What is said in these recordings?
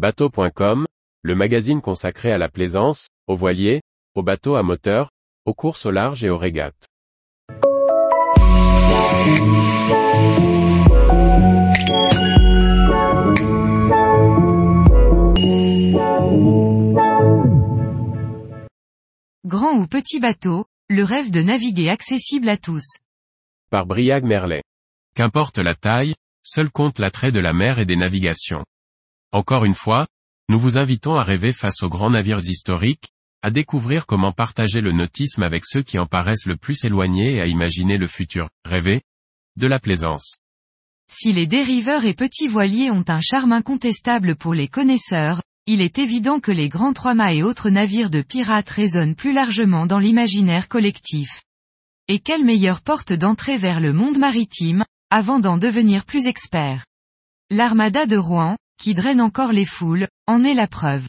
Bateau.com, le magazine consacré à la plaisance, aux voiliers, aux bateaux à moteur, aux courses au large et aux régates. Grand ou petit bateau, le rêve de naviguer accessible à tous. Par Briag Merlet. Qu'importe la taille, seul compte l'attrait de la mer et des navigations. Encore une fois, nous vous invitons à rêver face aux grands navires historiques, à découvrir comment partager le nautisme avec ceux qui en paraissent le plus éloignés et à imaginer le futur, rêver, de la plaisance. Si les dériveurs et petits voiliers ont un charme incontestable pour les connaisseurs, il est évident que les grands trois-mâts et autres navires de pirates résonnent plus largement dans l'imaginaire collectif. Et quelle meilleure porte d'entrée vers le monde maritime, avant d'en devenir plus expert. L'armada de Rouen, qui draine encore les foules, en est la preuve.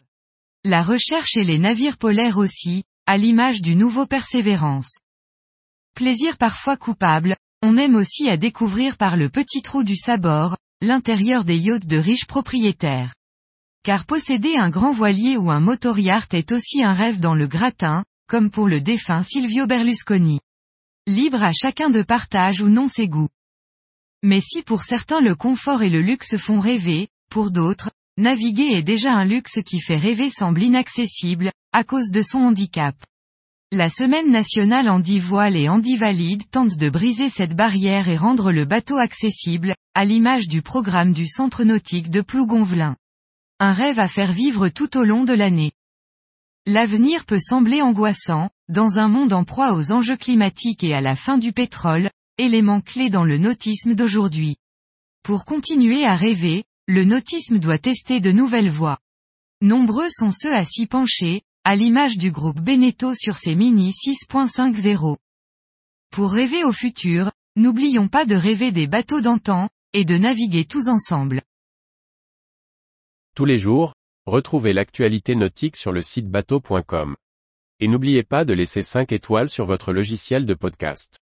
La recherche et les navires polaires aussi, à l'image du nouveau Persévérance. Plaisir parfois coupable, on aime aussi à découvrir par le petit trou du sabord, l'intérieur des yachts de riches propriétaires. Car posséder un grand voilier ou un motor-yacht est aussi un rêve dans le gratin, comme pour le défunt Silvio Berlusconi. Libre à chacun de partage ou non ses goûts. Mais si pour certains le confort et le luxe font rêver, pour d'autres, naviguer est déjà un luxe qui fait rêver semble inaccessible, à cause de son handicap. La semaine nationale Andy Voile et Andy Valide tente de briser cette barrière et rendre le bateau accessible, à l'image du programme du centre nautique de Plougonvelin. Un rêve à faire vivre tout au long de l'année. L'avenir peut sembler angoissant, dans un monde en proie aux enjeux climatiques et à la fin du pétrole, élément clé dans le nautisme d'aujourd'hui. Pour continuer à rêver, le nautisme doit tester de nouvelles voies. Nombreux sont ceux à s'y pencher, à l'image du groupe Beneteau sur ses Mini 6.50. Pour rêver au futur, n'oublions pas de rêver des bateaux d'antan, et de naviguer tous ensemble. Tous les jours, retrouvez l'actualité nautique sur le site bateau.com. Et n'oubliez pas de laisser 5 étoiles sur votre logiciel de podcast.